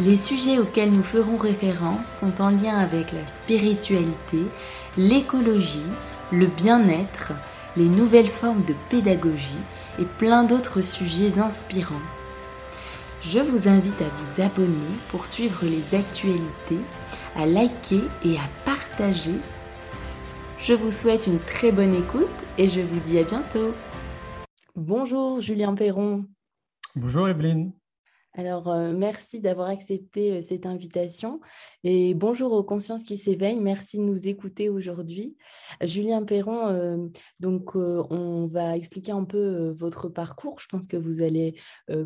Les sujets auxquels nous ferons référence sont en lien avec la spiritualité, l'écologie, le bien-être, les nouvelles formes de pédagogie et plein d'autres sujets inspirants. Je vous invite à vous abonner pour suivre les actualités, à liker et à partager. Je vous souhaite une très bonne écoute et je vous dis à bientôt. Bonjour Julien Perron. Bonjour Evelyne. Alors, euh, merci d'avoir accepté euh, cette invitation et bonjour aux consciences qui s'éveillent. Merci de nous écouter aujourd'hui. Julien Perron, euh, donc on va expliquer un peu votre parcours. Je pense que vous allez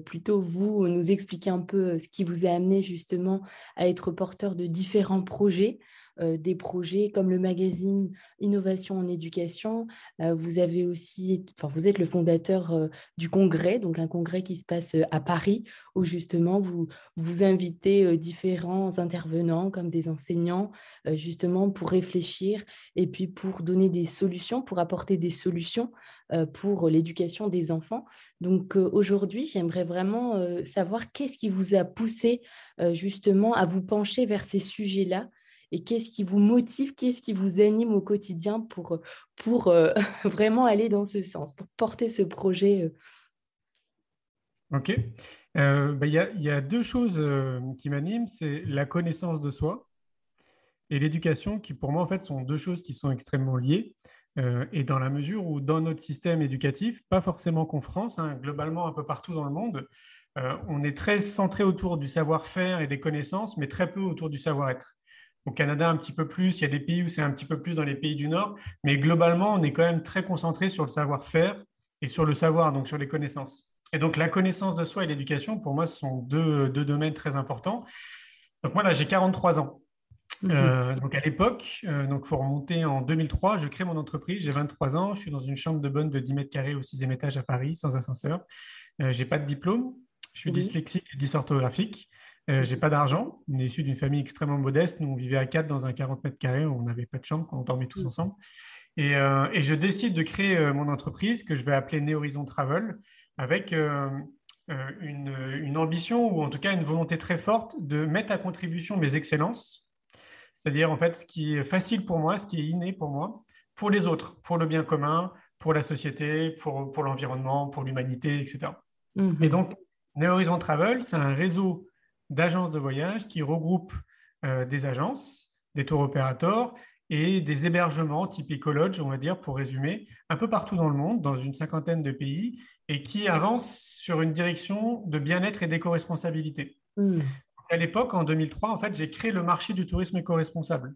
plutôt vous nous expliquer un peu ce qui vous a amené justement à être porteur de différents projets. Euh, des projets comme le magazine Innovation en éducation. Euh, vous avez aussi, enfin, vous êtes le fondateur euh, du congrès, donc un congrès qui se passe à Paris, où justement vous vous invitez différents intervenants comme des enseignants, justement pour réfléchir et puis pour donner des solutions, pour apporter des solutions pour l'éducation des enfants. Donc aujourd'hui, j'aimerais vraiment savoir qu'est-ce qui vous a poussé justement à vous pencher vers ces sujets-là et qu'est-ce qui vous motive, qu'est-ce qui vous anime au quotidien pour, pour euh, vraiment aller dans ce sens, pour porter ce projet euh? Ok. Euh, bah, il y, a deux choses qui m'animent, c'est la connaissance de soi et l'éducation, qui pour moi en fait sont deux choses qui sont extrêmement liées. et dans la mesure où dans notre système éducatif, pas forcément qu'en France, hein, globalement un peu partout dans le monde, on est très centré autour du savoir-faire et des connaissances, mais très peu autour du savoir-être. Au Canada, un petit peu plus. Il y a des pays où c'est un petit peu plus dans les pays du Nord. Mais globalement, on est quand même très concentré sur le savoir-faire et sur le savoir, donc sur les connaissances. Et donc, la connaissance de soi et l'éducation, pour moi, ce sont deux, domaines très importants. Donc, moi, là, j'ai 43 ans. Mhm. Euh, donc, à l'époque, euh, donc faut remonter en 2003, je crée mon entreprise, j'ai 23 ans, je suis dans une chambre de bonne de 10 mètres carrés au sixième étage à Paris, sans ascenseur. Euh, je n'ai pas de diplôme, je suis dyslexique et dysorthographique. Euh, j'ai pas d'argent. On est issu d'une famille extrêmement modeste. Nous, on vivait à quatre dans un 40 mètres carrés. On n'avait pas de chambre on dormait tous mm. ensemble. Euh, et, je décide de créer euh, mon entreprise que je vais appeler Néhorizon Travel avec une, une, ambition ou en tout cas une volonté très forte de mettre à contribution mes excellences. C'est-à-dire, en fait, ce qui est facile pour moi, ce qui est inné pour moi, pour les autres, pour le bien commun, pour la société, pour, pour l'environnement, pour l'humanité, etc. Mm-hmm. Et donc, Néhorizon Travel, c'est un réseau d'agences de voyage qui regroupent euh, des agences, des tours opérateurs et des hébergements type écologe, on va dire, pour résumer, un peu partout dans le monde, dans une cinquantaine de pays, et qui avancent sur une direction de bien-être et d'éco-responsabilité. Hmm. À l'époque, en 2003, en fait, j'ai créé le marché du tourisme éco-responsable.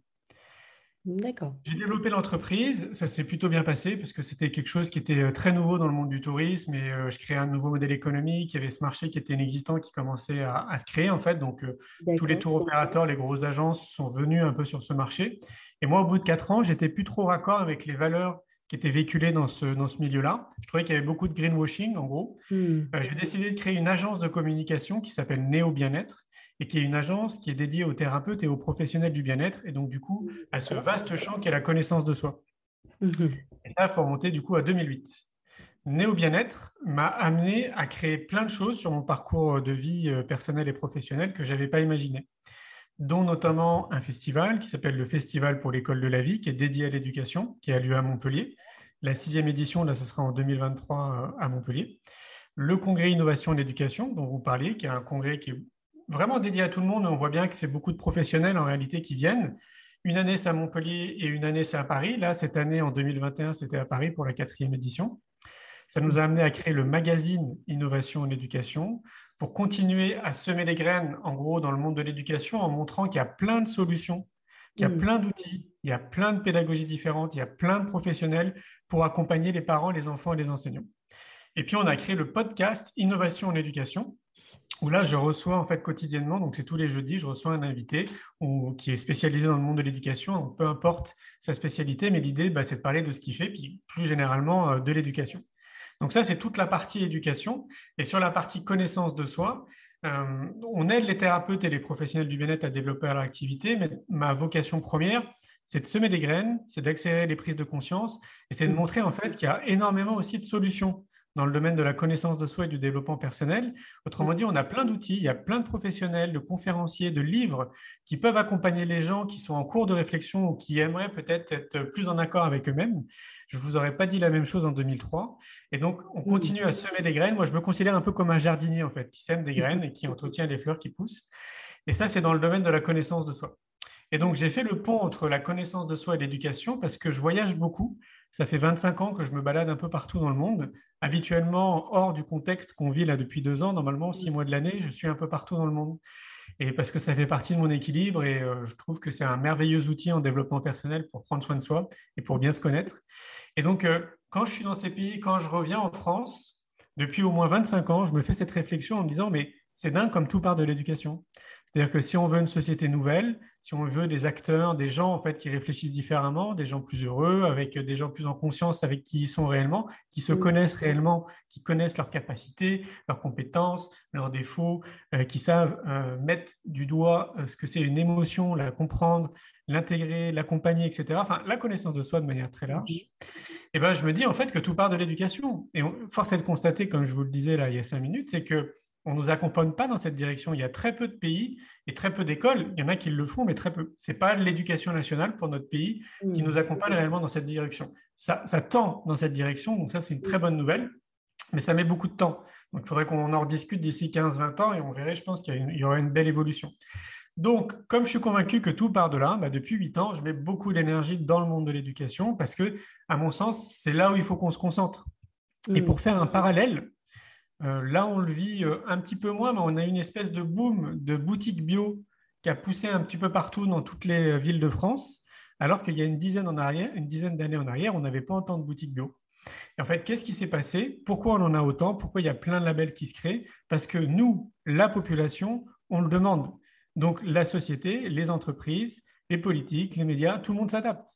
D'accord. J'ai développé l'entreprise, ça s'est plutôt bien passé parce que c'était quelque chose qui était euh, très nouveau dans le monde du tourisme et euh, je créais un nouveau modèle économique. Il y avait ce marché qui était inexistant qui commençait à, se créer en fait. Donc euh, tous les tours opérateurs, les grosses agences sont venus un peu sur ce marché. Et moi, au bout de quatre ans, j'étais plus trop raccord avec les valeurs qui étaient véhiculées dans ce, dans ce milieu-là. Je trouvais qu'il y avait beaucoup de greenwashing en gros. Hmm. j'ai décidé de créer une agence de communication qui s'appelle Néo Bien-être et qui est une agence qui est dédiée aux thérapeutes et aux professionnels du bien-être, et donc du coup à ce vaste champ qui est la connaissance de soi. Mhm. Et ça, il faut remonter du coup à 2008. Néo Bien-être m'a amené à créer plein de choses sur mon parcours de vie euh, personnelle et professionnelle que je n'avais pas imaginé, dont notamment un festival qui s'appelle le Festival pour l'école de la vie, qui est dédié à l'éducation, qui a lieu à Montpellier. La sixième édition, là, ce sera en 2023 euh, à Montpellier. Le congrès Innovation et l'éducation, dont vous parliez, qui est un congrès qui est vraiment dédié à tout le monde. On voit bien que c'est beaucoup de professionnels en réalité qui viennent. Une année, c'est à Montpellier et une année, c'est à Paris. Là, cette année, en 2021, c'était à Paris pour la quatrième édition. Ça nous a amené à créer le magazine Innovation en éducation pour continuer à semer des graines, en gros, dans le monde de l'éducation en montrant qu'il y a plein de solutions, qu'il y a mm. plein d'outils, il y a plein de pédagogies différentes, il y a plein de professionnels pour accompagner les parents, les enfants et les enseignants. Et puis, on a créé le podcast Innovation en éducation, où là, je reçois en fait quotidiennement, donc c'est tous les jeudis, je reçois un invité qui est spécialisé dans le monde de l'éducation, peu importe sa spécialité, mais l'idée, bah, c'est de parler de ce qu'il fait, puis plus généralement euh, de l'éducation. Donc ça, c'est toute la partie éducation. Et sur la partie connaissance de soi, euh, on aide les thérapeutes et les professionnels du bien-être à développer leur activité, mais ma vocation première, c'est de semer des graines, c'est d'accélérer les prises de conscience, et c'est de montrer en fait qu'il y a énormément aussi de solutions dans le domaine de la connaissance de soi et du développement personnel. Autrement dit, on a plein d'outils, il y a plein de professionnels, de conférenciers, de livres qui peuvent accompagner les gens qui sont en cours de réflexion ou qui aimeraient peut-être être plus en accord avec eux-mêmes. Je ne vous aurais pas dit la même chose en 2003. Et donc, on continue à semer des graines. Moi, je me considère un peu comme un jardinier, en fait, qui sème des graines et qui entretient les fleurs qui poussent. Et ça, c'est dans le domaine de la connaissance de soi. Et donc, j'ai fait le pont entre la connaissance de soi et l'éducation parce que je voyage beaucoup. Ça fait 25 ans que je me balade un peu partout dans le monde, habituellement hors du contexte qu'on vit là depuis deux ans. Normalement, six mois de l'année, je suis un peu partout dans le monde. Et parce que ça fait partie de mon équilibre et euh, je trouve que c'est un merveilleux outil en développement personnel pour prendre soin de soi et pour bien se connaître. Et donc, euh, quand je suis dans ces pays, quand je reviens en France, depuis au moins 25 ans, je me fais cette réflexion en me disant, mais c'est dingue comme tout part de l'éducation. C'est-à-dire que si on veut une société nouvelle, si on veut des acteurs, des gens en fait qui réfléchissent différemment, des gens plus heureux, avec des gens plus en conscience avec qui ils sont réellement, qui se connaissent réellement, qui connaissent leurs capacités, leurs compétences, leurs défauts, euh, qui savent euh, mettre du doigt euh, ce que c'est une émotion, la comprendre, l'intégrer, l'accompagner, etc. Enfin, la connaissance de soi de manière très large. Et eh ben, je me dis en fait que tout part de l'éducation. Et force est de constater, comme je vous le disais là il y a cinq minutes, c'est que on ne nous accompagne pas dans cette direction. Il y a très peu de pays et très peu d'écoles. Il y en a qui le font, mais très peu. Ce n'est pas l'éducation nationale pour notre pays qui nous accompagne réellement dans cette direction. Ça, tend dans cette direction, donc ça, c'est une très bonne nouvelle, mais ça met beaucoup de temps. Donc, il faudrait qu'on en rediscute d'ici 15-20 ans et on verrait, je pense qu'il y, aura une belle évolution. Donc, comme je suis convaincu que tout part de là, bah, depuis 8 ans, je mets beaucoup d'énergie dans le monde de l'éducation parce que, à mon sens, c'est là où il faut qu'on se concentre. Et pour faire un parallèle, là, on le vit euh, un petit peu moins, mais on a une espèce de boom de boutiques bio qui a poussé un petit peu partout dans toutes les euh, villes de France, alors qu'il y a une dizaine en arrière, une dizaine d'années en arrière, on n'avait pas autant de boutiques bio. Et en fait, qu'est-ce qui s'est passé? Pourquoi on en a autant? Pourquoi il y a plein de labels qui se créent? Parce que nous, la population, on le demande. Donc la société, les entreprises, les politiques, les médias, tout le monde s'adapte.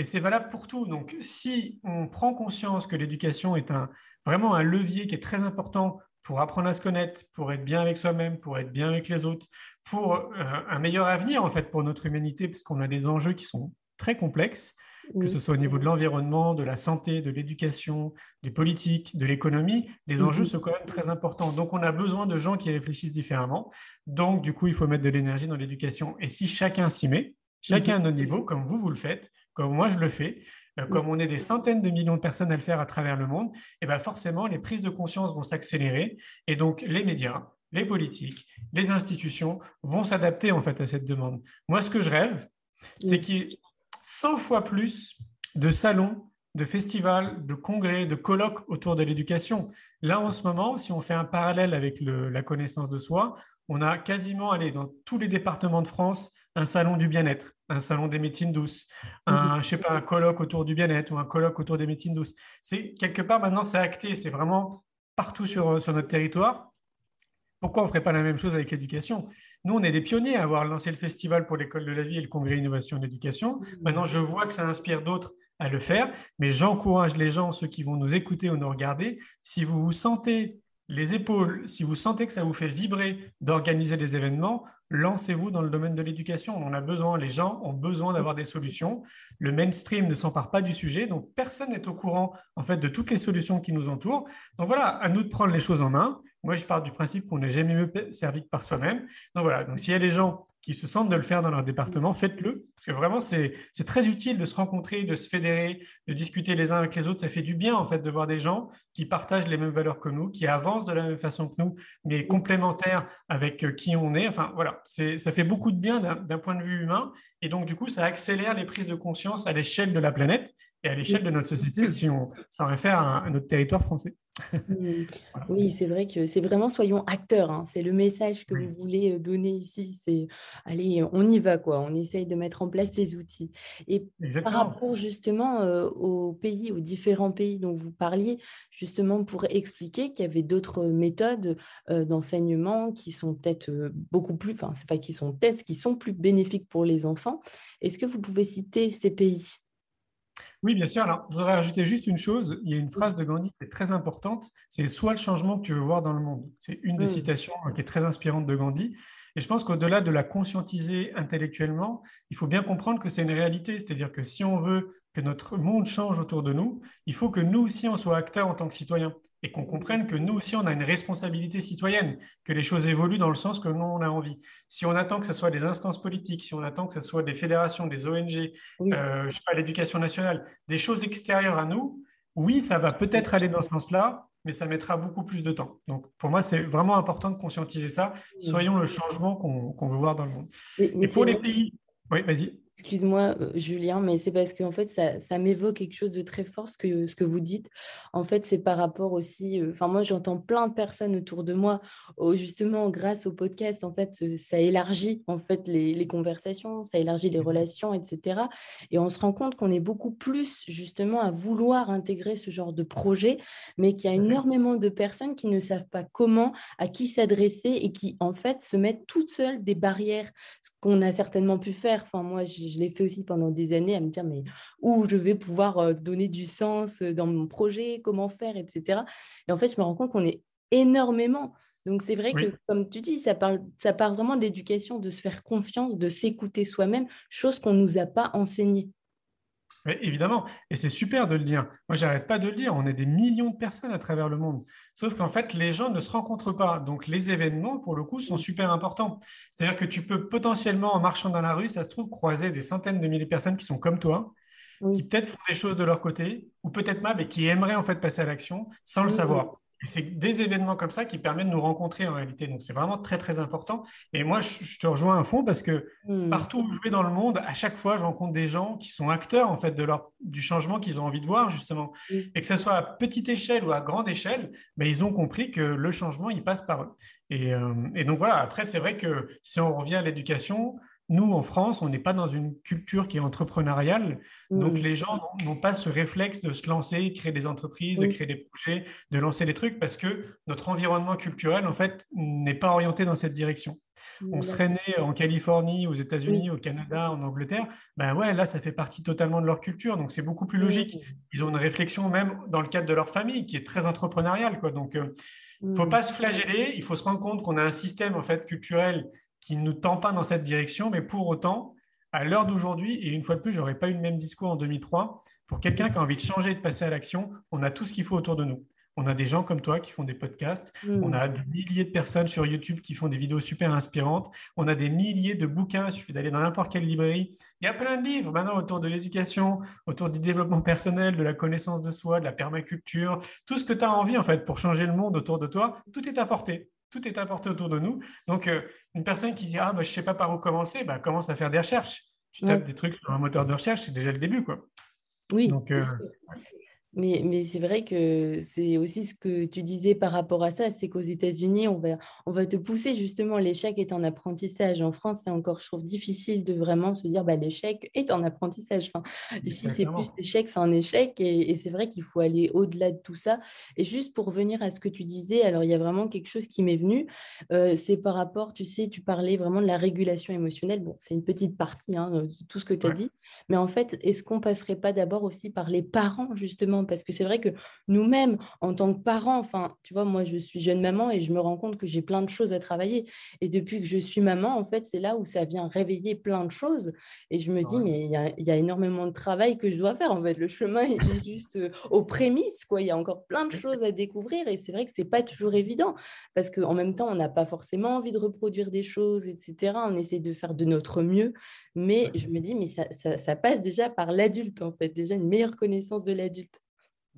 Et c'est valable pour tout. Donc si on prend conscience que l'éducation est un, vraiment un levier qui est très important pour apprendre à se connaître, pour être bien avec soi-même, pour être bien avec les autres, pour euh, un meilleur avenir en fait pour notre humanité, parce qu'on a des enjeux qui sont très complexes, que ce soit au niveau de l'environnement, de la santé, de l'éducation, des politiques, de l'économie, les mhm. enjeux sont quand même très importants. Donc on a besoin de gens qui réfléchissent différemment. Donc du coup, il faut mettre de l'énergie dans l'éducation. Et si chacun s'y met, chacun à notre niveau, comme vous, vous le faites, comme moi je le fais, euh, comme on est des centaines de millions de personnes à le faire à travers le monde, et eh ben forcément, les prises de conscience vont s'accélérer et donc les médias, les politiques, les institutions vont s'adapter en fait à cette demande. Moi, ce que je rêve, c'est qu'il y ait 100 fois plus de salons, de festivals, de congrès, de colloques autour de l'éducation. Là, en ce moment, si on fait un parallèle avec la connaissance de soi, on a quasiment allé dans tous les départements de France un salon du bien-être, un salon des médecines douces, un, mhm. je sais pas, un colloque autour du bien-être ou un colloque autour des médecines douces. C'est quelque part maintenant, c'est acté, c'est vraiment partout sur, sur notre territoire. Pourquoi on ne ferait pas la même chose avec l'éducation? Nous, on est des pionniers à avoir lancé le festival pour l'école de la vie et le congrès innovation et l'éducation. Mhm. Maintenant, je vois que ça inspire d'autres à le faire, mais j'encourage les gens, ceux qui vont nous écouter ou nous regarder, si vous vous sentez les épaules, si vous sentez que ça vous fait vibrer d'organiser des événements, lancez-vous dans le domaine de l'éducation. On en a besoin, les gens ont besoin d'avoir des solutions. Le mainstream ne s'empare pas du sujet, donc personne n'est au courant en fait de toutes les solutions qui nous entourent. Donc voilà, à nous de prendre les choses en main. Moi, je pars du principe qu'on n'est jamais mieux servi que par soi-même. Donc voilà, donc s'il y a des gens qui se sentent de le faire dans leur département, faites-le. Parce que vraiment, c'est très utile de se rencontrer, de se fédérer, de discuter les uns avec les autres. Ça fait du bien, en fait, de voir des gens qui partagent les mêmes valeurs que nous, qui avancent de la même façon que nous, mais complémentaires avec euh, qui on est. Enfin, voilà, ça fait beaucoup de bien d'un point de vue humain. Et donc, du coup, ça accélère les prises de conscience à l'échelle de la planète. Et à l'échelle de notre société si on s'en réfère à, notre territoire français. Oui, c'est vrai que c'est vraiment soyons acteurs. Hein. C'est le message que vous voulez euh, donner ici. C'est allez, on y va quoi. On essaye de mettre en place ces outils. Et par rapport justement euh, aux pays, aux différents pays dont vous parliez, justement pour expliquer qu'il y avait d'autres méthodes euh, d'enseignement qui sont peut-être beaucoup plus, enfin c'est pas qui sont peut-être, qui sont plus bénéfiques pour les enfants. Est-ce que vous pouvez citer ces pays? Oui, bien sûr. Alors, je voudrais ajouter juste une chose. Il y a une phrase de Gandhi qui est très importante. C'est soit le changement que tu veux voir dans le monde. C'est une des citations euh, qui est très inspirante de Gandhi. Et je pense qu'au-delà de la conscientiser intellectuellement, il faut bien comprendre que c'est une réalité. C'est-à-dire que si on veut que notre monde change autour de nous, il faut que nous aussi, on soit acteurs en tant que citoyens et qu'on comprenne que nous aussi, on a une responsabilité citoyenne, que les choses évoluent dans le sens que nous, on a envie. Si on attend que ce soit des instances politiques, si on attend que ce soit des fédérations, des ONG, euh, je sais pas, l'éducation nationale, des choses extérieures à nous, oui, ça va peut-être aller dans ce sens-là, mais ça mettra beaucoup plus de temps. Donc, pour moi, c'est vraiment important de conscientiser ça. Soyons le changement qu'on veut voir dans le monde. et pour les pays... Oui, vas-y. Excuse-moi, euh, Julien, mais c'est parce que en fait, ça, m'évoque quelque chose de très fort, ce que, ce que vous dites. En fait, c'est par rapport aussi. Euh, enfin, moi, j'entends plein de personnes autour de moi, justement, grâce au podcast, en fait, ça élargit en fait les, conversations, ça élargit les mmh relations, etc. Et on se rend compte qu'on est beaucoup plus, justement, à vouloir intégrer ce genre de projet, mais qu'il y a énormément de personnes qui ne savent pas comment, à qui s'adresser et qui, en fait, se mettent toutes seules des barrières, ce qu'on a certainement pu faire. Enfin, moi, je l'ai fait aussi pendant des années à me dire, mais où je vais pouvoir euh, donner du sens euh, dans mon projet, comment faire, etc. Et en fait, je me rends compte qu'on est énormément. Donc, c'est vrai que, comme tu dis, ça, parle, ça part vraiment de l'éducation, de se faire confiance, de s'écouter soi-même, chose qu'on ne nous a pas enseignée évidemment, et c'est super de le dire. Moi, j'arrête pas de le dire. On est des millions de personnes à travers le monde. Sauf qu'en fait, les gens ne se rencontrent pas. Donc, les événements, pour le coup, sont super importants. C'est-à-dire que tu peux potentiellement, en marchant dans la rue, ça se trouve, croiser des centaines de milliers de personnes qui sont comme toi, qui peut-être font des choses de leur côté, ou peut-être pas, mais qui aimeraient en fait passer à l'action sans le savoir c'est des événements comme ça qui permettent de nous rencontrer en réalité. Donc, c'est vraiment très, très important. Et moi, je, te rejoins à fond parce que hmm. partout où je vais dans le monde, à chaque fois, je rencontre des gens qui sont acteurs en fait de leur, du changement qu'ils ont envie de voir, justement. Et que ce soit à petite échelle ou à grande échelle, ben, ils ont compris que le changement, il passe par eux. Et, euh, et donc, voilà, après, c'est vrai que si on revient à l'éducation, nous, en France, on n'est pas dans une culture qui est entrepreneuriale. Donc, les gens n'ont pas ce réflexe de se lancer, créer des entreprises, de créer des projets, de lancer des trucs, parce que notre environnement culturel, en fait, n'est pas orienté dans cette direction. On serait né en Californie, aux États-Unis, au Canada, en Angleterre. Ben ouais, là, ça fait partie totalement de leur culture. Donc, c'est beaucoup plus logique. Ils ont une réflexion même dans le cadre de leur famille qui est très entrepreneuriale. Quoi. Donc, il ne faut pas se flageller. Il faut se rendre compte qu'on a un système en fait culturel qui ne nous tend pas dans cette direction, mais pour autant, à l'heure d'aujourd'hui, et une fois de plus, je n'aurais pas eu le même discours en 2003, pour quelqu'un qui a envie de changer et de passer à l'action, on a tout ce qu'il faut autour de nous. On a des gens comme toi qui font des podcasts, mm. on a des milliers de personnes sur YouTube qui font des vidéos super inspirantes, on a des milliers de bouquins, il suffit d'aller dans n'importe quelle librairie. Il y a plein de livres maintenant autour de l'éducation, autour du développement personnel, de la connaissance de soi, de la permaculture, tout ce que tu as envie en fait pour changer le monde autour de toi, tout est à portée tout est apporté autour de nous. Donc, euh, une personne qui dit Ah, bah, je ne sais pas par où commencer, bah, commence à faire des recherches. Tu tapes des trucs sur un moteur de recherche, c'est déjà le début. Quoi. Oui. Donc, euh, mais, mais c'est vrai que c'est aussi ce que tu disais par rapport à ça, c'est qu'aux États-Unis, on va, on va te pousser justement, l'échec est un apprentissage. En France, c'est encore, je trouve, difficile de vraiment se dire, bah, l'échec est un apprentissage. Enfin, ici, c'est plus l'échec, c'est un échec. Et, et c'est vrai qu'il faut aller au-delà de tout ça. Et juste pour revenir à ce que tu disais, alors il y a vraiment quelque chose qui m'est venu, euh, c'est par rapport, tu sais, tu parlais vraiment de la régulation émotionnelle. Bon, c'est une petite partie, hein, tout ce que tu as dit. Mais en fait, est-ce qu'on passerait pas d'abord aussi par les parents, justement parce que c'est vrai que nous-mêmes, en tant que parents, enfin, tu vois, moi, je suis jeune maman et je me rends compte que j'ai plein de choses à travailler. Et depuis que je suis maman, en fait, c'est là où ça vient réveiller plein de choses. Et je me dis, mais il y a, énormément de travail que je dois faire. En fait, le chemin est juste euh, aux prémices, quoi. Il y a encore plein de choses à découvrir. Et c'est vrai que c'est pas toujours évident parce qu'en même temps, on n'a pas forcément envie de reproduire des choses, etc. On essaie de faire de notre mieux. Mais je me dis, mais ça, ça passe déjà par l'adulte, en fait, déjà une meilleure connaissance de l'adulte.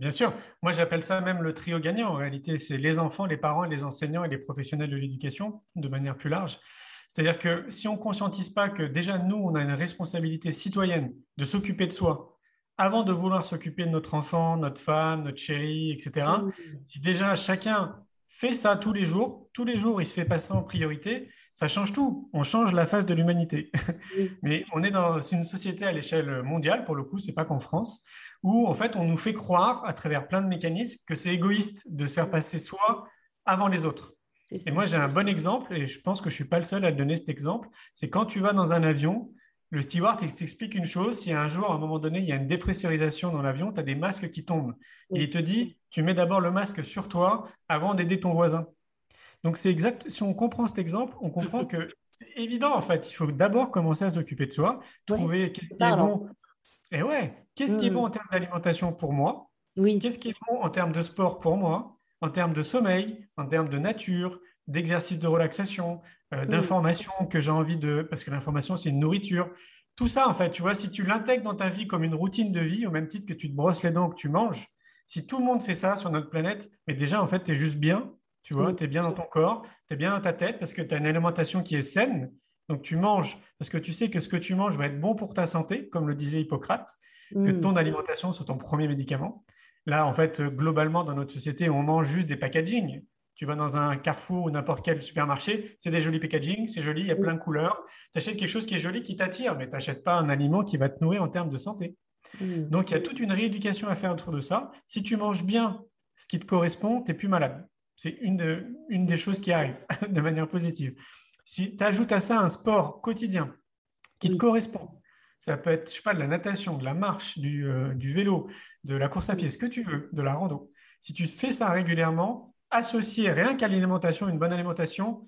Bien sûr, moi j'appelle ça même le trio gagnant. En réalité, c'est les enfants, les parents, les enseignants et les professionnels de l'éducation de manière plus large. C'est-à-dire que si on ne conscientise pas que déjà nous, on a une responsabilité citoyenne de s'occuper de soi avant de vouloir s'occuper de notre enfant, notre femme, notre chérie, etc., si déjà chacun fait ça tous les jours, tous les jours il se fait passer en priorité, ça change tout. On change la face de l'humanité. Mais on est dans une société à l'échelle mondiale, pour le coup, c'est pas qu'en France, où en fait on nous fait croire à travers plein de mécanismes que c'est égoïste de se faire passer soi avant les autres. Et moi j'ai un bon exemple, et je pense que je suis pas le seul à donner cet exemple, c'est quand tu vas dans un avion, le steward t'explique une chose, si un jour, à un moment donné, il y a une dépressurisation dans l'avion, tu as des masques qui tombent. Et il te dit, tu mets d'abord le masque sur toi avant d'aider ton voisin. Donc c'est exact. Si on comprend cet exemple, on comprend que c'est évident en fait. Il faut d'abord commencer à s'occuper de soi, trouver qu'est-ce qui est bon. Et ouais, qu'est-ce qui est bon en termes d'alimentation pour moi? Oui. Qu'est-ce qui est bon en termes de sport pour moi? En termes de sommeil, en termes de nature, d'exercice de relaxation, euh, d'informations que j'ai envie de... Parce que l'information, c'est une nourriture. Tout ça, en fait, tu vois, si tu l'intègres dans ta vie comme une routine de vie, au même titre que tu te brosses les dents, que tu manges, si tout le monde fait ça sur notre planète, mais déjà, en fait, tu es juste bien, tu vois, tu es bien dans ton corps, tu es bien dans ta tête parce que tu as une alimentation qui est saine. Donc, tu manges parce que tu sais que ce que tu manges va être bon pour ta santé, comme le disait Hippocrate, que mm. ton alimentation soit ton premier médicament. Là, en fait, globalement, dans notre société, on mange juste des packaging. Tu vas dans un carrefour ou n'importe quel supermarché, c'est des jolis packaging, c'est joli, il y a plein de couleurs. Tu achètes quelque chose qui est joli, qui t'attire, mais tu n'achètes pas un aliment qui va te nourrir en termes de santé. Mm. Donc, il y a toute une rééducation à faire autour de ça. Si tu manges bien ce qui te correspond, tu n'es plus malade. C'est une, une des choses qui arrivent de manière positive. Si tu ajoutes à ça un sport quotidien qui te correspond, ça peut être, je sais pas, de la natation, de la marche, du, euh, du, vélo, de la course à pied, ce que tu veux, de la rando. Si tu fais ça régulièrement, associé rien qu'à l'alimentation, une bonne alimentation,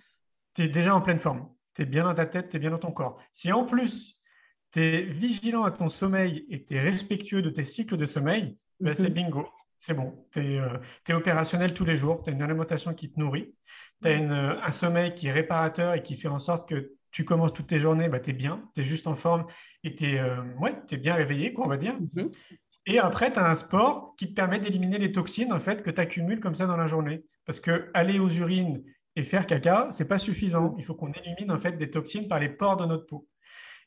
tu es déjà en pleine forme. Tu es bien dans ta tête, tu es bien dans ton corps. Si en plus, tu es vigilant à ton sommeil et tu es respectueux de tes cycles de sommeil, ben, c'est mhm. bingo. C'est bon. Tu es, euh, opérationnel tous les jours. Tu as une alimentation qui te nourrit. Tu as euh, un sommeil qui est réparateur et qui fait en sorte que tu commences toutes tes journées, bah, tu es bien, tu es juste en forme et tu es, euh, ouais, es, bien réveillé, quoi, on va dire. Mhm. Et après, tu as un sport qui te permet d'éliminer les toxines en fait, que tu accumules comme ça dans la journée. Parce que aller aux urines et faire caca, c'est pas suffisant. Il faut qu'on élimine en fait des toxines par les pores de notre peau.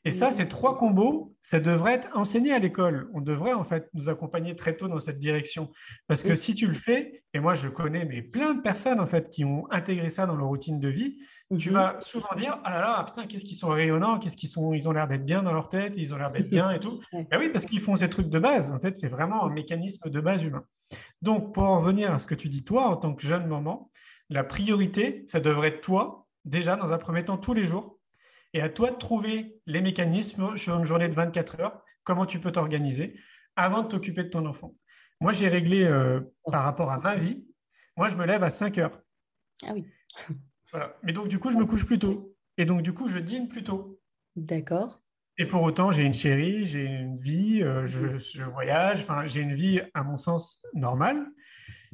Et ça, ces trois combos, ça devrait être enseigné à l'école. On devrait en fait nous accompagner très tôt dans cette direction. Parce que si tu le fais, et moi je connais mais plein de personnes en fait qui ont intégré ça dans leur routine de vie, tu mhm. vas souvent dire ah là là putain qu'est-ce qu'ils sont rayonnants, qu'est-ce qu'ils sont, ils ont l'air d'être bien dans leur tête, ils ont l'air d'être bien et tout. Ben oui parce qu'ils font ces trucs de base. En fait, c'est vraiment un mécanisme de base humain. Donc pour en revenir à ce que tu dis toi en tant que jeune maman, la priorité, ça devrait être toi déjà dans un premier temps tous les jours et à toi de trouver les mécanismes sur une journée de 24 heures, comment tu peux t'organiser avant de t'occuper de ton enfant. Moi, j'ai réglé euh, par rapport à ma vie. Moi, je me lève à 5 heures. Ah oui. Voilà. Mais donc, du coup, je me couche plus tôt. Et donc, du coup, je dîne plus tôt. D'accord. Et pour autant, j'ai une chérie, j'ai une vie, euh, je, voyage, enfin, j'ai une vie, à mon sens, normale,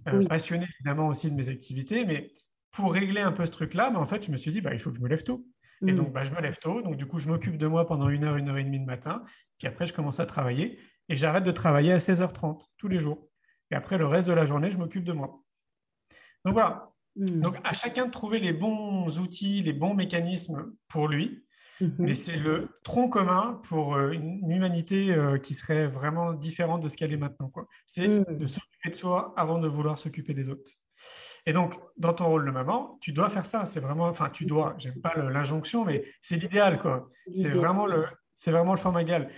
euh, passionnée évidemment aussi de mes activités, mais pour régler un peu ce truc-là, bah, en fait, je me suis dit, bah, il faut que je me lève tôt. Et mm. donc, bah, je me lève tôt. Donc, du coup, je m'occupe de moi pendant une heure, une heure et demie le matin. Puis après, je commence à travailler. Et j'arrête de travailler à 16h30 tous les jours. Et après, le reste de la journée, je m'occupe de moi. Donc, voilà. Mm. Donc, à chacun de trouver les bons outils, les bons mécanismes pour lui. Mm-hmm. Mais c'est le tronc commun pour euh, une humanité euh, qui serait vraiment différente de ce qu'elle est maintenant. C'est mm. de s'occuper de soi avant de vouloir s'occuper des autres. Et donc, dans ton rôle de maman, tu dois faire ça. C'est vraiment, enfin, tu dois, j'aime pas l'injonction, mais c'est l'idéal, quoi. C'est vraiment le, c'est vraiment le format idéal.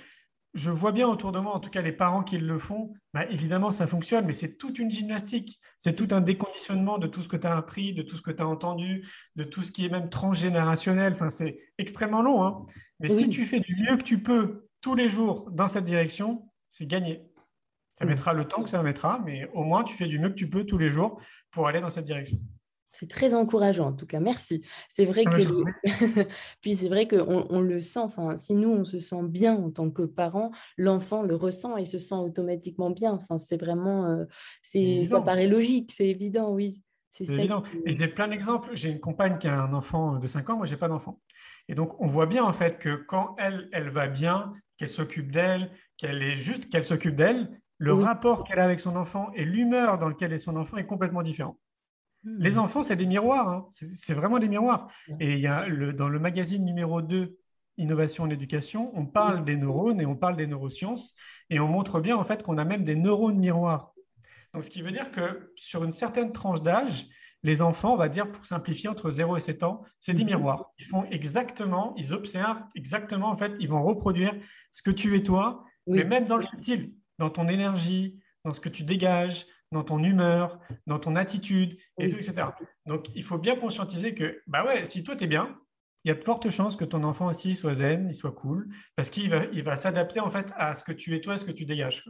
Je vois bien autour de moi, en tout cas les parents qui le font, bah, évidemment ça fonctionne, mais c'est toute une gymnastique, c'est tout un déconditionnement de tout ce que tu as appris, de tout ce que tu as entendu, de tout ce qui est même transgénérationnel. Enfin, c'est extrêmement long, hein. mais si tu fais du mieux que tu peux tous les jours dans cette direction, c'est gagné. Ça mettra le temps que ça mettra, mais au moins tu fais du mieux que tu peux tous les jours pour aller dans cette direction. C'est très encourageant en tout cas, merci. C'est vrai ah, que puis c'est vrai qu'on on le sent. Enfin, si nous on se sent bien en tant que parent, l'enfant le ressent et se sent automatiquement bien. Enfin, c'est vraiment, euh, c'est ça paraît logique, c'est évident, oui. C'est évident. Et j'ai plein d'exemples. J'ai une compagne qui a un enfant de 5 ans, moi j'ai pas d'enfant. Et donc on voit bien en fait que quand elle, elle va bien, qu'elle s'occupe d'elle, qu'elle est juste qu'elle s'occupe d'elle, le rapport qu'elle a avec son enfant et l'humeur dans laquelle est son enfant est complètement différent. Hmm. Les enfants, c'est des miroirs, hein. c'est vraiment des miroirs. Et il y a le, dans le magazine numéro 2 innovation en éducation, on parle des neurones et on parle des neurosciences et on montre bien en fait qu'on a même des neurones miroirs. Donc, ce qui veut dire que sur une certaine tranche d'âge, les enfants, on va dire pour simplifier, entre 0 et 7 ans, c'est des mhm. miroirs. Ils font exactement, ils observent exactement, en fait, ils vont reproduire ce que tu es toi, mais même dans le subtil, dans ton énergie, dans ce que tu dégages, dans ton humeur, dans ton attitude, etc. Donc, il faut bien conscientiser que, bah ouais, si toi, tu es bien, il y a de fortes chances que ton enfant aussi soit zen, il soit cool, parce qu'il va, il va s'adapter en fait à ce que tu es toi, à ce que tu dégages.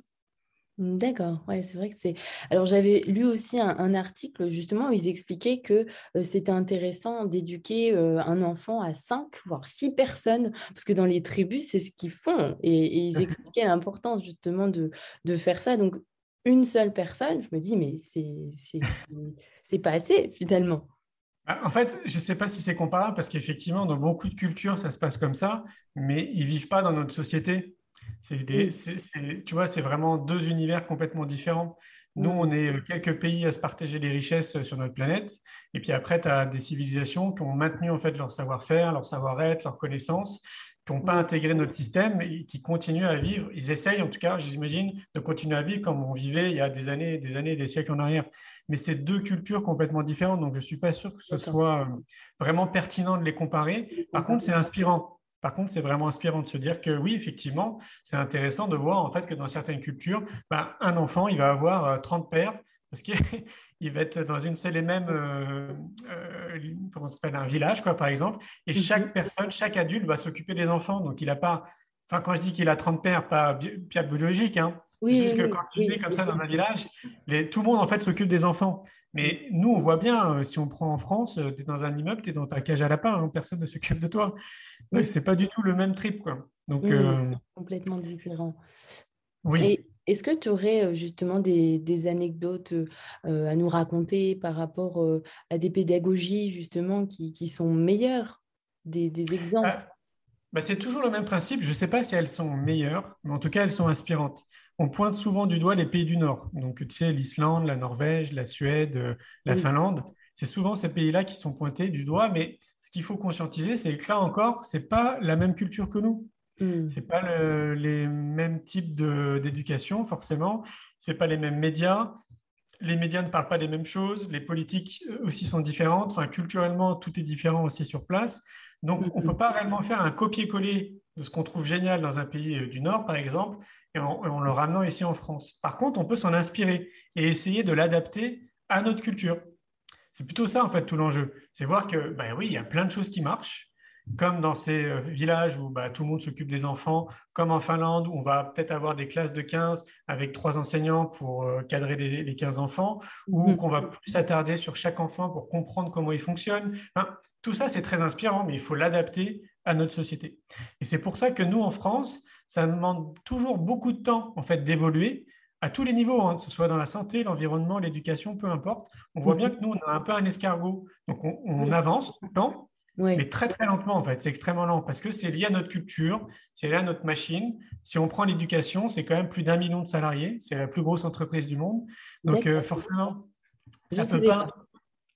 Mmh, d'accord, ouais, c'est vrai que c'est. Alors j'avais lu aussi un, article justement où ils expliquaient que c'était intéressant d'éduquer un enfant à cinq, voire six personnes, parce que dans les tribus, c'est ce qu'ils font. Et, ils expliquaient l'importance justement de, de, faire ça. Donc une seule personne, je me dis, mais c'est pas assez finalement. Bah, en fait, je ne sais pas si c'est comparable parce qu'effectivement, dans beaucoup de cultures, ça se passe comme ça, mais ils ne vivent pas dans notre société. Tu vois, c'est vraiment deux univers complètement différents. Nous, on est euh, quelques pays à se partager les richesses euh, sur notre planète. Et puis après, tu as des civilisations qui ont maintenu en fait leur savoir-faire, leur savoir-être, leur connaissance, qui n'ont pas intégré notre système et qui continuent à vivre. Ils essayent, en tout cas, j'imagine, de continuer à vivre comme on vivait il y a des années, des années, des siècles en arrière. Mais c'est deux cultures complètement différentes, donc je ne suis pas sûr que ce soit euh, vraiment pertinent de les comparer. Par contre, c'est inspirant. Par contre, c'est vraiment inspirant de se dire que oui, effectivement, c'est intéressant de voir en fait que dans certaines cultures, ben, un enfant, il va avoir 30 euh, pères parce qu'il il va être dans une seule et même, euh, euh, comment s'appelle, un village, quoi, par exemple. Et mhm. chaque personne, chaque adulte va s'occuper des enfants. Donc, il n'a pas, enfin, quand je dis qu'il a 30 pères, pas biologique, hein, c'est juste que quand tu es comme ça dans un village, les, tout le monde, en fait, s'occupe des enfants. Mais nous, on voit bien, euh, si on prend en France, tu es dans un immeuble, tu es dans ta cage à lapin, hein, personne ne s'occupe de toi. Ce c'est pas du tout le même trip, quoi. Donc, complètement différent. Oui. Est-ce que tu aurais justement des, anecdotes à nous raconter par rapport à des pédagogies justement qui, sont meilleures, des, exemples? Ah, bah, C'est toujours le même principe. Je ne sais pas si elles sont meilleures, mais en tout cas, elles sont inspirantes. On pointe souvent du doigt les pays du Nord. Donc, tu sais, l'Islande, la Norvège, la Suède, la Finlande. C'est souvent ces pays-là qui sont pointés du doigt, mais ce qu'il faut conscientiser, c'est que là encore, ce n'est pas la même culture que nous. Hmm. Ce n'est pas les mêmes types d'éducation, forcément. Ce n'est pas les mêmes médias. Les médias ne parlent pas des mêmes choses. Les politiques euh, aussi sont différentes. Enfin, culturellement, tout est différent aussi sur place. Donc, on ne peut pas réellement faire un copier-coller de ce qu'on trouve génial dans un pays euh, du Nord, par exemple, et en, le ramenant ici en France. Par contre, on peut s'en inspirer et essayer de l'adapter à notre culture. C'est plutôt ça, en fait, tout l'enjeu. C'est voir que, ben oui, il y a plein de choses qui marchent comme dans ces euh, villages où bah, tout le monde s'occupe des enfants, comme en Finlande où on va peut-être avoir des classes de 15 avec trois enseignants pour euh, cadrer les, 15 enfants, ou mhm. qu'on va plus s'attarder sur chaque enfant pour comprendre comment il fonctionne. tout ça, c'est très inspirant, mais il faut l'adapter à notre société. Et c'est pour ça que nous, en France, ça demande toujours beaucoup de temps en fait d'évoluer à tous les niveaux, hein, que ce soit dans la santé, l'environnement, l'éducation, peu importe. On voit mhm. bien que nous, on a un peu un escargot. Donc, on, on avance tout le temps, mais très très lentement en fait. C'est extrêmement lent parce que c'est lié à notre culture, c'est lié à notre machine. Si on prend l'éducation, c'est quand même plus d'un million de salariés, c'est la plus grosse entreprise du monde. Donc euh, forcément, ça ne peut pas.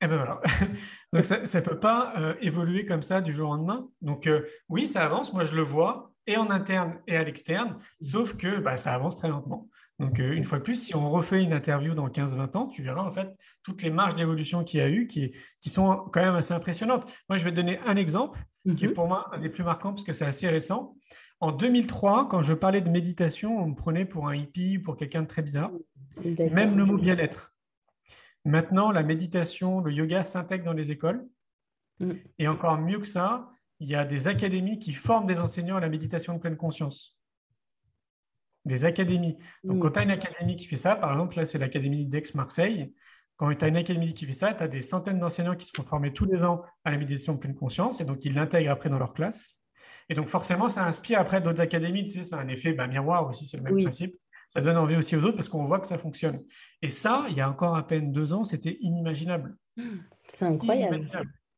Eh ben voilà. Donc ça ne peut pas euh, évoluer comme ça du jour au lendemain. Donc euh, oui, ça avance, moi je le vois, et en interne et à l'externe, sauf que bah, ça avance très lentement. Donc, euh, une fois de plus, si on refait une interview dans 15-20 ans, tu verras en fait toutes les marges d'évolution qu'il y a eu qui, qui, sont quand même assez impressionnantes. Moi, je vais te donner un exemple qui est mhm. pour moi un des plus marquants parce que c'est assez récent. En 2003, quand je parlais de méditation, on me prenait pour un hippie, pour quelqu'un de très bizarre. Même le mot bien-être. Maintenant, la méditation, le yoga s'intègre dans les écoles. Mm. Et encore mieux que ça, il y a des académies qui forment des enseignants à la méditation de pleine conscience des académies. Donc, mm. quand tu as une académie qui fait ça, par exemple, là, c'est l'académie d'Aix-Marseille. Quand tu as une académie qui fait ça, tu as des centaines d'enseignants qui se font former tous les ans à la méditation de pleine conscience et donc ils l'intègrent après dans leur classe. Et donc, forcément, ça inspire après d'autres académies. Tu sais, c'est un effet bah, miroir aussi, c'est le même principe. Ça donne envie aussi aux autres parce qu'on voit que ça fonctionne. Et ça, il y a encore à peine deux ans, c'était inimaginable. C'est incroyable.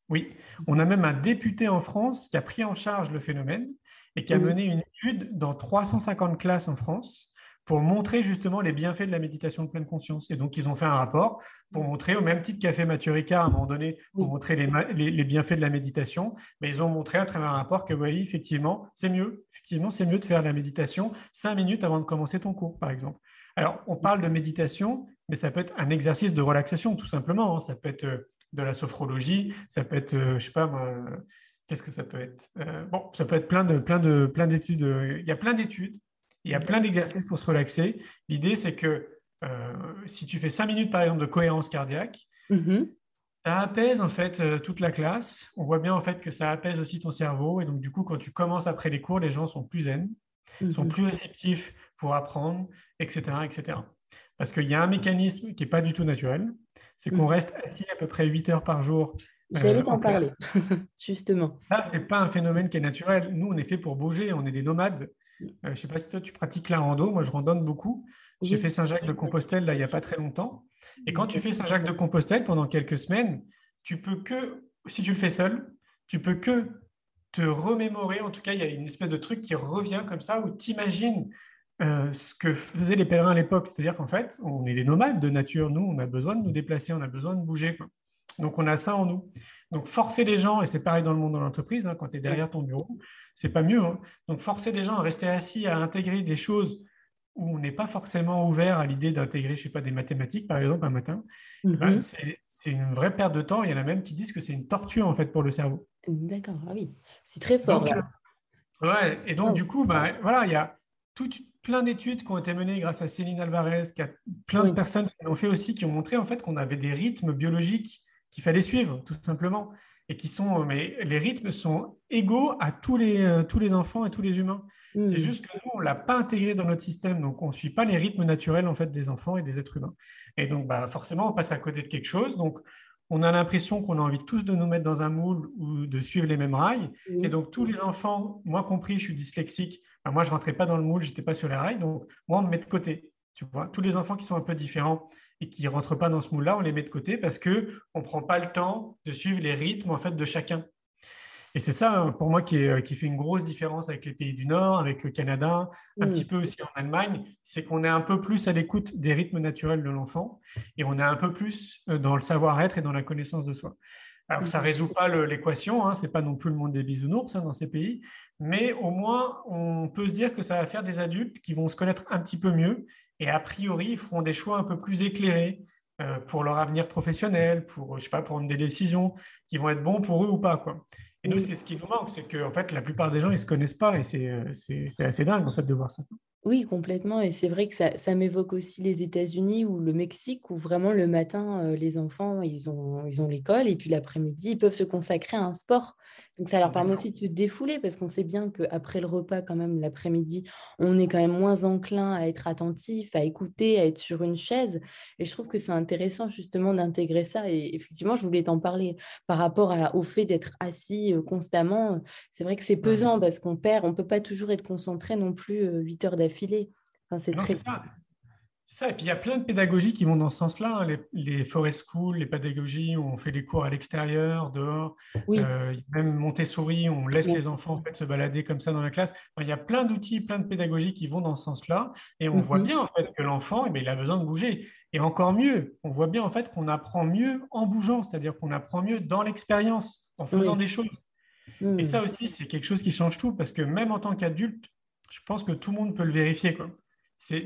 Oui, on a même un député en France qui a pris en charge le phénomène et qui a mené une étude dans 350 classes en France pour montrer justement les bienfaits de la méditation de pleine conscience. Et donc, ils ont fait un rapport pour montrer, au même titre qu'a fait Mathieu Ricard à un moment donné, pour montrer les, bienfaits de la méditation, mais ils ont montré à travers un rapport que oui, effectivement, c'est mieux. Effectivement, c'est mieux de faire de la méditation cinq minutes avant de commencer ton cours, par exemple. Alors, on parle de méditation, mais ça peut être un exercice de relaxation, tout simplement. Hein. Ça peut être euh, de la sophrologie, ça peut être, euh, je sais pas moi, qu'est-ce que ça peut être euh, Bon, ça peut être plein de plein de plein d'études. Il y a plein d'études, il y a plein d'exercices pour se relaxer. L'idée, c'est que si tu fais cinq minutes par exemple de cohérence cardiaque, mm-hmm. ça apaise en fait toute la classe. On voit bien en fait que ça apaise aussi ton cerveau et donc du coup, quand tu commences après les cours, les gens sont plus zen, sont mm-hmm. plus réceptifs pour apprendre, etc., etc. Parce qu'il y a un mécanisme qui n'est pas du tout naturel, c'est qu'on reste assis à peu près 8 heures par jour. J'allais euh, t'en parler, justement. Ça, ce n'est pas un phénomène qui est naturel. Nous, on est fait pour bouger, on est des nomades. Euh, je ne sais pas si toi, tu pratiques la rando. Moi, je randonne beaucoup. J'ai fait Saint-Jacques-de-Compostelle là, il n'y a pas très longtemps. Et quand tu fais Saint-Jacques-de-Compostelle pendant quelques semaines, tu peux que, si tu le fais seul, tu peux que te remémorer. En tout cas, il y a une espèce de truc qui revient comme ça où tu imagines euh, ce que faisaient les pèlerins à l'époque. C'est-à-dire qu'en fait, on est des nomades de nature. Nous, on a besoin de nous déplacer, on a besoin de bouger. Donc, on a ça en nous. Donc, forcer les gens, et c'est pareil dans le monde de l'entreprise, hein, quand tu es derrière ton bureau, c'est pas mieux. Hein. Donc, forcer les gens à rester assis, à intégrer des choses où on n'est pas forcément ouvert à l'idée d'intégrer, je sais pas, des mathématiques, par exemple, un matin, ben, mm-hmm. c'est une vraie perte de temps. Il y en a même qui disent que c'est une torture, en fait, pour le cerveau. D'accord, ah oui, c'est très fort. Euh, ouais, et donc, du coup, ben, voilà, il y a plein d'études qui ont été menées grâce à Céline Alvarez, qui a plein de personnes qui l'ont fait aussi, qui ont montré en fait qu'on avait des rythmes biologiques qu'il fallait suivre, tout simplement. Et qui sont, mais les rythmes sont égaux à tous les, euh, tous les enfants et tous les humains. Hmm. C'est juste que nous, on ne l'a pas intégré dans notre système, donc on ne suit pas les rythmes naturels en fait des enfants et des êtres humains. Et donc, bah, forcément, on passe à côté de quelque chose. Donc, on a l'impression qu'on a envie tous de nous mettre dans un moule ou de suivre les mêmes rails. Et donc, tous les enfants, moi compris, je suis dyslexique, moi, je ne rentrais pas dans le moule, je n'étais pas sur les rails. Donc, moi, on me met de côté. Tu vois, tous les enfants qui sont un peu différents et qui ne rentrent pas dans ce moule-là, on les met de côté parce qu'on ne prend pas le temps de suivre les rythmes en fait, de chacun. Et c'est ça, hein, pour moi, qui, fait une grosse différence avec les pays du Nord, avec le Canada, un petit peu aussi en Allemagne, c'est qu'on est un peu plus à l'écoute des rythmes naturels de l'enfant et on est un peu plus euh, dans le savoir-être et dans la connaissance de soi. Alors, ça ne résout pas l'équation, hein, ce n'est pas non plus le monde des bisounours hein, dans ces pays, mais au moins, on peut se dire que ça va faire des adultes qui vont se connaître un petit peu mieux et a priori, ils feront des choix un peu plus éclairés euh, pour leur avenir professionnel, pour, je sais pas, prendre des décisions qui vont être bons pour eux ou pas. Quoi. Et nous, c'est ce qui nous manque, c'est que en fait, la plupart des gens, ils ne se connaissent pas et euh, c'est assez dingue en fait, de voir ça. Oui, complètement. Et c'est vrai que ça, ça m'évoque aussi les États-Unis ou le Mexique, où vraiment le matin, euh, les enfants, ils ont ils ont l'école et puis l'après-midi, ils peuvent se consacrer à un sport. Donc ça leur permet aussi de se défouler parce qu'on sait bien qu'après le repas, quand même, l'après-midi, on est quand même moins enclin à être attentif, à écouter, à être sur une chaise. Et je trouve que c'est intéressant justement d'intégrer ça. Et effectivement, je voulais t'en parler par rapport au fait d'être assis euh, constamment. C'est vrai que c'est pesant parce qu'on perd, on ne peut pas toujours être concentré non plus 8 euh, heures d'affilée filer. c'est très... ça. ça. Et puis il y a plein de pédagogies qui vont dans ce sens-là. Hein. Les, les, forest schools, les pédagogies où on fait des cours à l'extérieur, dehors. Oui. Euh, même Montessori, on laisse les enfants en fait, se balader comme ça dans la classe. il y a plein d'outils, plein de pédagogies qui vont dans ce sens-là. Et on voit mhm. bien en fait, que l'enfant, eh il a besoin de bouger. Et encore mieux, on voit bien en fait qu'on apprend mieux en bougeant, c'est-à-dire qu'on apprend mieux dans l'expérience, en faisant des choses. Et mhm. ça aussi, c'est quelque chose qui change tout parce que même en tant qu'adulte, je pense que tout le monde peut le vérifier. Quoi.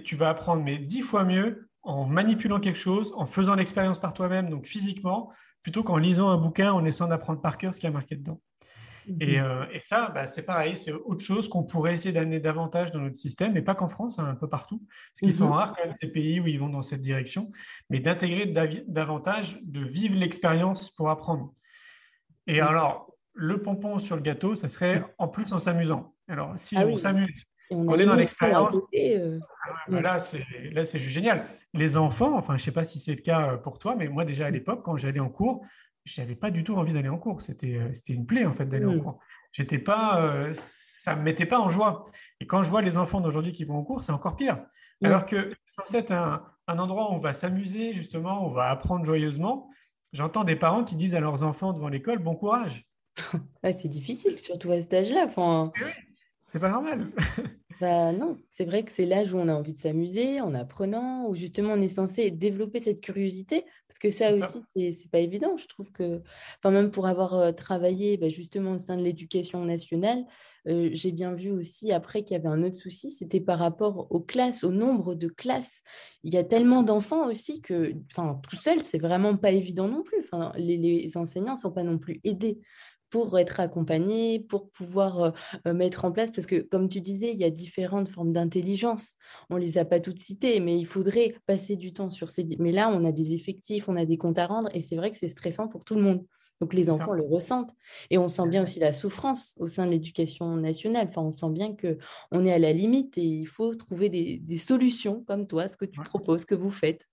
Tu vas apprendre mais dix fois mieux en manipulant quelque chose, en faisant l'expérience par toi-même, donc physiquement, plutôt qu'en lisant un bouquin, en essayant d'apprendre par cœur ce qui a marqué dedans. Mhm. Euh, et, ça, bah, c'est pareil, c'est autre chose qu'on pourrait essayer d'amener davantage dans notre système, mais pas qu'en France, hein, un peu partout, parce qu'ils sont mhm. rares quand même ces pays où ils vont dans cette direction, mais d'intégrer davantage, de vivre l'expérience pour apprendre. Et mhm. alors, le pompon sur le gâteau, ça serait en plus en s'amusant. Alors, si ah on s'amuse on, est dans l'expérience. Euh, ah là, c'est juste génial. Les enfants, enfin, je ne sais pas si c'est le cas euh, pour toi, mais moi, déjà à l'époque, quand j'allais en cours, je n'avais pas du tout envie d'aller en cours. C'était euh, une plaie, en fait, d'aller en mm. cours. J'étais pas, ça ne me mettait pas en joie. Et quand je vois les enfants d'aujourd'hui qui vont en cours, c'est encore pire. Mm. Alors que c'est censé être un, endroit où on va s'amuser, justement, où on va apprendre joyeusement. J'entends des parents qui disent à leurs enfants devant l'école bon courage. c'est difficile, surtout à cet âge-là. Enfin... C'est pas normal. Bah non, c'est vrai que c'est l'âge où on a envie de s'amuser en apprenant, où justement on est censé développer cette curiosité, parce que ça aussi, c'est pas évident. Je trouve que, enfin, même pour avoir euh, travaillé bah, justement au sein de l'éducation nationale, euh, j'ai bien vu aussi après qu'il y avait un autre souci, c'était par rapport aux classes, au nombre de classes. Il y a tellement d'enfants aussi que, enfin, tout seul, c'est vraiment pas évident non plus. Enfin, les, les enseignants sont pas non plus aidés pour être accompagné, pour pouvoir euh, mettre en place, parce que comme tu disais, il y a différentes formes d'intelligence. On ne les a pas toutes citées, mais il faudrait passer du temps sur ces... Mais là, on a des effectifs, on a des comptes à rendre, et c'est vrai que c'est stressant pour tout le monde. Donc les enfants le ressentent. Et on sent bien aussi la souffrance au sein de l'éducation nationale. Enfin, on sent bien qu'on est à la limite et il faut trouver des, solutions comme toi, ce que tu proposes, que vous faites.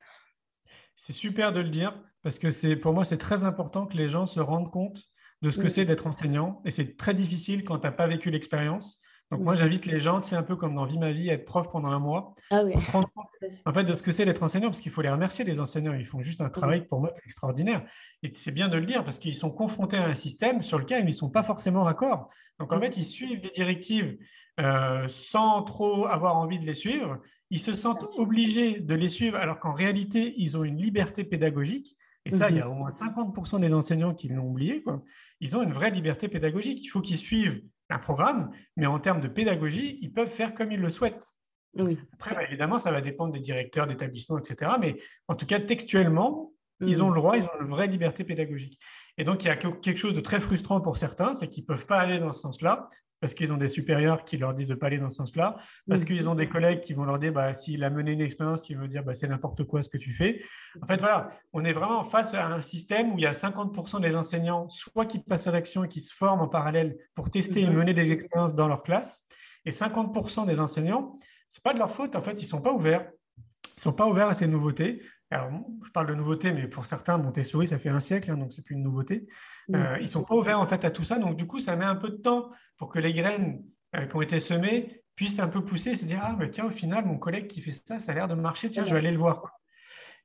C'est super de le dire parce que c'est pour moi, c'est très important que les gens se rendent compte de ce que c'est d'être enseignant. Et c'est très difficile quand tu n'as pas vécu l'expérience. Donc moi, j'invite les gens, c'est un peu comme dans Vie ma vie, à être prof pendant un mois, ah oui. se rendre compte en fait, de ce que c'est d'être enseignant, parce qu'il faut les remercier, les enseignants. Ils font juste un travail pour moi extraordinaire. Et c'est bien de le dire, parce qu'ils sont confrontés à un système sur lequel ils ne sont pas forcément d'accord. Donc en fait, ils suivent des directives euh, sans trop avoir envie de les suivre. Ils se sentent obligés de les suivre, alors qu'en réalité, ils ont une liberté pédagogique. Et ça, il y a au moins 50% des enseignants qui l'ont oublié. Quoi ils ont une vraie liberté pédagogique. Il faut qu'ils suivent un programme, mais en termes de pédagogie, ils peuvent faire comme ils le souhaitent. Après, bah, évidemment, ça va dépendre des directeurs d'établissement, etc. Mais en tout cas, textuellement, ils ont le droit, ils ont une vraie liberté pédagogique. Et donc, il y a quelque chose de très frustrant pour certains, c'est qu'ils ne peuvent pas aller dans ce sens-là parce qu'ils ont des supérieurs qui leur disent de ne pas aller dans ce sens-là, parce mm. qu'ils ont des collègues qui vont leur dire, bah, s'il a mené une expérience, qui veut dire, bah, c'est n'importe quoi ce que tu fais. En fait, voilà, on est vraiment face à un système où il y a 50% des enseignants, soit qui passent à l'action et qui se forment en parallèle pour tester et mm-hmm. mener des expériences dans leur classe, et 50% des enseignants, ce n'est pas de leur faute, en fait, ils ne sont pas ouverts. Ils ne sont pas ouverts à ces nouveautés. Alors, je parle de nouveautés, mais pour certains, Montessori, ça fait un siècle, hein, donc ce n'est plus une nouveauté. Euh, ils ne sont pas ouverts en fait à tout ça. Donc, du coup, ça met un peu de temps pour que les graines euh, qui ont été semées puissent un peu pousser et se dire Ah, mais tiens, au final, mon collègue qui fait ça, ça a l'air de marcher, tiens, je vais aller le voir.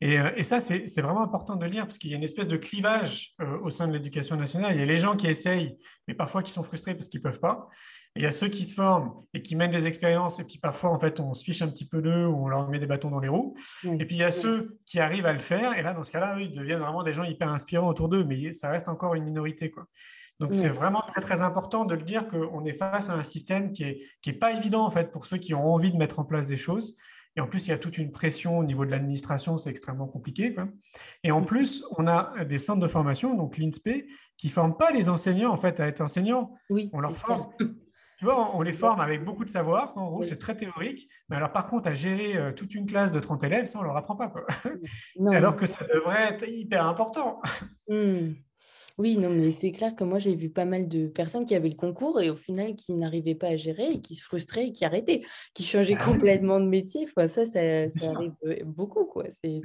Et, euh, et ça, c'est vraiment important de lire parce qu'il y a une espèce de clivage au sein de l'éducation nationale. Il y a les gens qui essayent, mais parfois qui sont frustrés parce qu'ils ne peuvent pas il y a ceux qui se forment et qui mènent des expériences, et puis parfois, en fait, on se fiche un petit peu d'eux, ou on leur met des bâtons dans les roues. Et puis, il y a ceux qui arrivent à le faire, et là, dans ce cas-là, ils deviennent vraiment des gens hyper inspirants autour d'eux, mais ça reste encore une minorité. Quoi. Donc, c'est vraiment très, très important de le dire qu'on est face à un système qui n'est qui est pas évident, en fait, pour ceux qui ont envie de mettre en place des choses. Et en plus, il y a toute une pression au niveau de l'administration, c'est extrêmement compliqué. Quoi. Et en plus, on a des centres de formation, donc l'INSPE, qui ne forment pas les enseignants en fait, à être enseignants. Oui, on leur forme tu vois, on les forme avec beaucoup de savoir. En gros, c'est très théorique. Mais alors, par contre, à gérer euh, toute une classe de 30 élèves, ça, on ne leur apprend pas. alors que ça devrait être hyper important. Hmm. Oui, non, mais c'est clair que moi, j'ai vu pas mal de personnes qui avaient le concours et au final, qui n'arrivaient pas à gérer et qui se frustraient et qui arrêtaient, qui changeaient ah complètement de métier. ça, ça, arrive beaucoup. Quoi. C'est,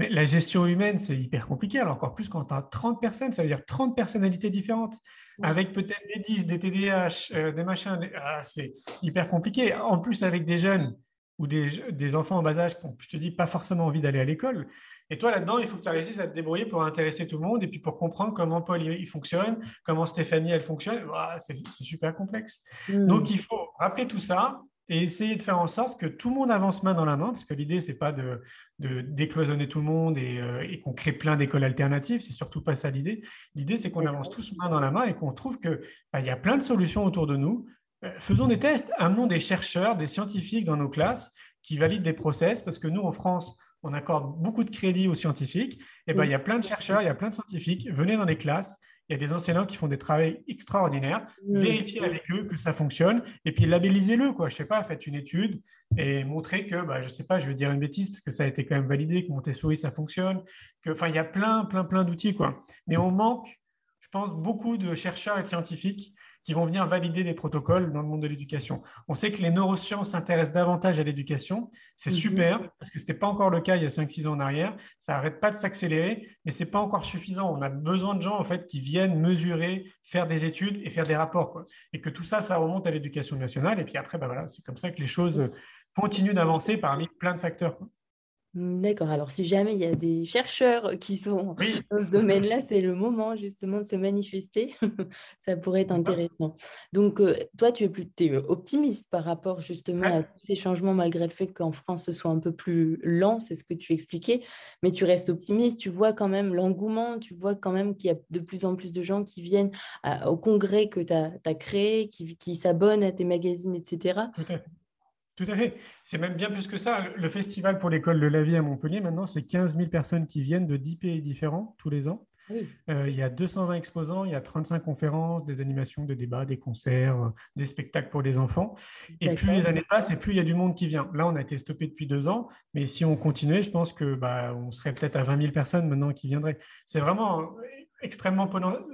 la, la gestion humaine, c'est hyper compliqué. Alors, encore plus quand tu as 30 personnes, ça veut dire 30 personnalités différentes avec peut-être des 10, des TDAH, euh, des machins. Ah, c'est hyper compliqué. En plus, avec des jeunes ou des, enfants en bas âge qui je te dis, pas forcément envie d'aller à l'école. Et toi, là-dedans, il faut que tu réussisses à te débrouiller pour intéresser tout le monde et puis pour comprendre comment Paul il fonctionne, comment Stéphanie elle fonctionne. Ah, c'est super complexe. Hmm. Donc, il faut rappeler tout ça et essayer de faire en sorte que tout le monde avance main dans la main, parce que l'idée, ce n'est pas de, décloisonner tout le monde euh, et, qu'on crée plein d'écoles alternatives, c'est surtout pas ça l'idée. L'idée, c'est qu'on avance tous main dans la main et qu'on trouve qu'il bah, y a plein de solutions autour de nous. Euh, faisons des tests, amenons des chercheurs, des scientifiques dans nos classes qui valident des process, parce que nous, en France, on accorde beaucoup de crédit aux scientifiques. Et ben, il y a plein de chercheurs, il y a plein de scientifiques. Venez dans les classes, il y a des enseignants qui font des travaux extraordinaires. Mm. Vérifiez avec eux que ça fonctionne et puis labellisez-le. Quoi. Je sais pas, faites une étude et montrez que, bah, je sais pas, je vais dire une bêtise parce que ça a été quand même validé, que Montessori, ça fonctionne. Que, enfin, il y a plein, plein, plein d'outils. Quoi. Mais on manque, je pense, beaucoup de chercheurs et de scientifiques qui vont venir valider des protocoles dans le monde de l'éducation. On sait que les neurosciences s'intéressent davantage à l'éducation. C'est mhm. super, parce que ce n'était pas encore le cas il y a 5-6 ans en arrière. Ça n'arrête pas de s'accélérer, mais ce n'est pas encore suffisant. On a besoin de gens en fait, qui viennent mesurer, faire des études et faire des rapports. Et que tout ça, ça remonte à l'éducation nationale. Et puis après, bah voilà, c'est comme ça que les choses continuent d'avancer parmi plein de facteurs. D'accord. Alors, si jamais il y a des chercheurs qui sont dans ce domaine-là, c'est le moment justement de se manifester. Ça pourrait être intéressant. Donc, euh, toi, tu es, plus, euh, optimiste par rapport justement à tous ces changements, malgré le fait qu'en France, ce soit un peu plus lent, c'est ce que tu expliquais. Mais tu restes optimiste, tu vois quand même l'engouement, tu vois quand même qu'il y a de plus en plus de gens qui viennent au congrès que tu as, créé, qui, qui s'abonnent à tes magazines, etc. Tout à fait. C'est même bien plus que ça. Le festival pour l'école de la vie à Montpellier, maintenant, c'est 15 000 personnes qui viennent de 10 pays différents tous les ans. Euh, il y a 220 exposants, il y a 35 conférences, des animations, des débats, des concerts, euh, des spectacles pour les enfants. Et plus les années passent, et plus il y a du monde qui vient. Là, on a été stoppé depuis deux ans, mais si on continuait, je pense que bah, on serait peut-être à 20 000 personnes maintenant qui viendraient. C'est vraiment extrêmement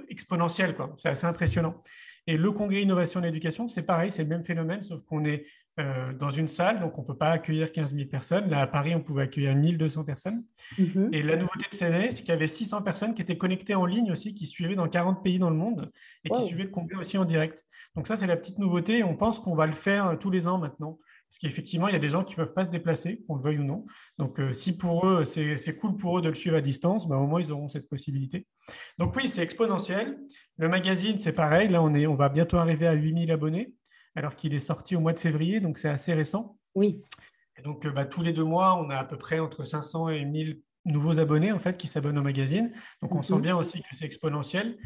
exponentiel, C'est assez impressionnant. Et le congrès innovation et éducation, c'est pareil, c'est le même phénomène, sauf qu'on est euh, dans une salle, donc on ne peut pas accueillir 15 000 personnes. Là, à Paris, on pouvait accueillir 1200 personnes. Mhm. Et la nouveauté de cette année, c'est qu'il y avait 600 personnes qui étaient connectées en ligne aussi, qui suivaient dans 40 pays dans le monde et qui suivaient le congrès aussi en direct. Donc ça, c'est la petite nouveauté. On pense qu'on va le faire euh, tous les ans maintenant. Parce qu'effectivement, il y a des gens qui ne peuvent pas se déplacer, qu'on le veuille ou non. Donc, euh, si pour eux, c'est cool pour eux de le suivre à distance, bah, au moins, ils auront cette possibilité. Donc, oui, c'est exponentiel. Le magazine, c'est pareil. Là, on, est, on va bientôt arriver à 8000 abonnés alors qu'il est sorti au mois de février, donc c'est assez récent. Oui. donc, euh, bah, tous les deux mois, on a à peu près entre 500 et 1000 nouveaux abonnés en fait qui s'abonnent au magazine. Donc, on sent mhm. bien aussi que c'est exponentiel.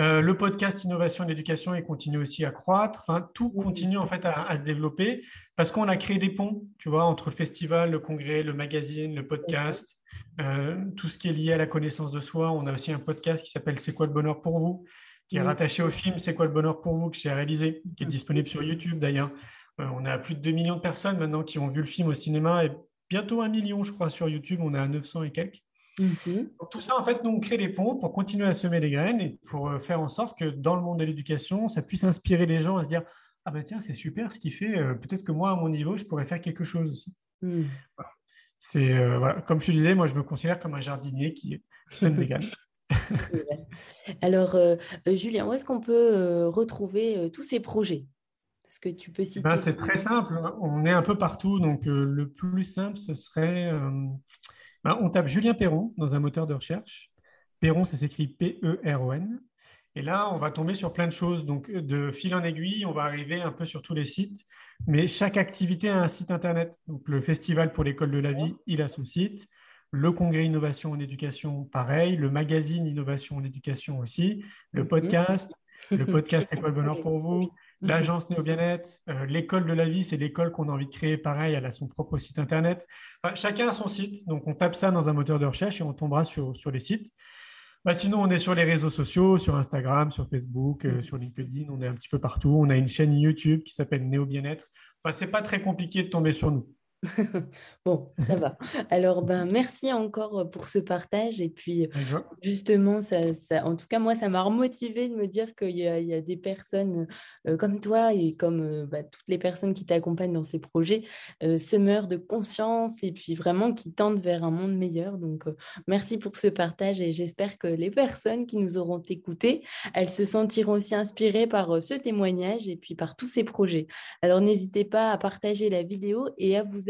Euh, le podcast Innovation et l'éducation, il continue aussi à croître. Enfin, tout continue en fait à, se développer parce qu'on a créé des ponts, tu vois, entre le festival, le congrès, le magazine, le podcast, euh, tout ce qui est lié à la connaissance de soi. On a aussi un podcast qui s'appelle C'est quoi le bonheur pour vous? Qui est rattaché au film C'est quoi le bonheur pour vous que j'ai réalisé, qui est disponible sur YouTube d'ailleurs. Euh, on a plus de 2 millions de personnes maintenant qui ont vu le film au cinéma et bientôt un million, je crois, sur YouTube. On est à 900 et quelques. Mhm. tout ça, en fait, nous, on crée les ponts pour continuer à semer les graines et pour euh, faire en sorte que dans le monde de l'éducation, ça puisse inspirer les gens à se dire Ah ben tiens, c'est super ce qu'il fait. Euh, peut-être que moi, à mon niveau, je pourrais faire quelque chose aussi. Mhm. C'est voilà. comme je te disais, moi, je me considère comme un jardinier qui, qui sème des graines. Alors, euh, euh, Julien, où est-ce qu'on peut euh, retrouver tous ces projets? Est-ce que tu peux citer ben, C'est très simple. Hein. On est un peu partout. Donc, le plus simple, ce serait. Ben, on tape Julien Perron dans un moteur de recherche. Perron, ça s'écrit P-E-R-O-N. Et là, on va tomber sur plein de choses. Donc, de fil en aiguille, on va arriver un peu sur tous les sites. Mais chaque activité a un site internet. Donc, le Festival pour l'école de la vie, il a son site le congrès Innovation en éducation, pareil, le magazine Innovation en éducation aussi, le podcast, le podcast C'est quoi le bonheur pour vous, l'agence Néo Bien-être, euh, l'école de la vie, c'est l'école qu'on a envie de créer, pareil, elle a son propre site internet. chacun a son site, donc on tape ça dans un moteur de recherche et on tombera sur, sur les sites. Bah, sinon, on est sur les réseaux sociaux, sur Instagram, sur Facebook, euh, sur LinkedIn, on est un petit peu partout. On a une chaîne YouTube qui s'appelle Néo Bien-être. Enfin, c'est pas très compliqué de tomber sur nous. bon, ça va. Alors, ben, merci encore pour ce partage. Et puis, justement, ça, en tout cas, moi, ça m'a remotivé de me dire qu'il y, a des personnes euh, comme toi et comme euh, bah, toutes les personnes qui t'accompagnent dans ces projets, semeurs de conscience et puis vraiment qui tendent vers un monde meilleur. Donc, merci pour ce partage et j'espère que les personnes qui nous auront écoutés, elles se sentiront aussi inspirées par ce témoignage et puis par tous ces projets. Alors, n'hésitez pas à partager la vidéo et à vous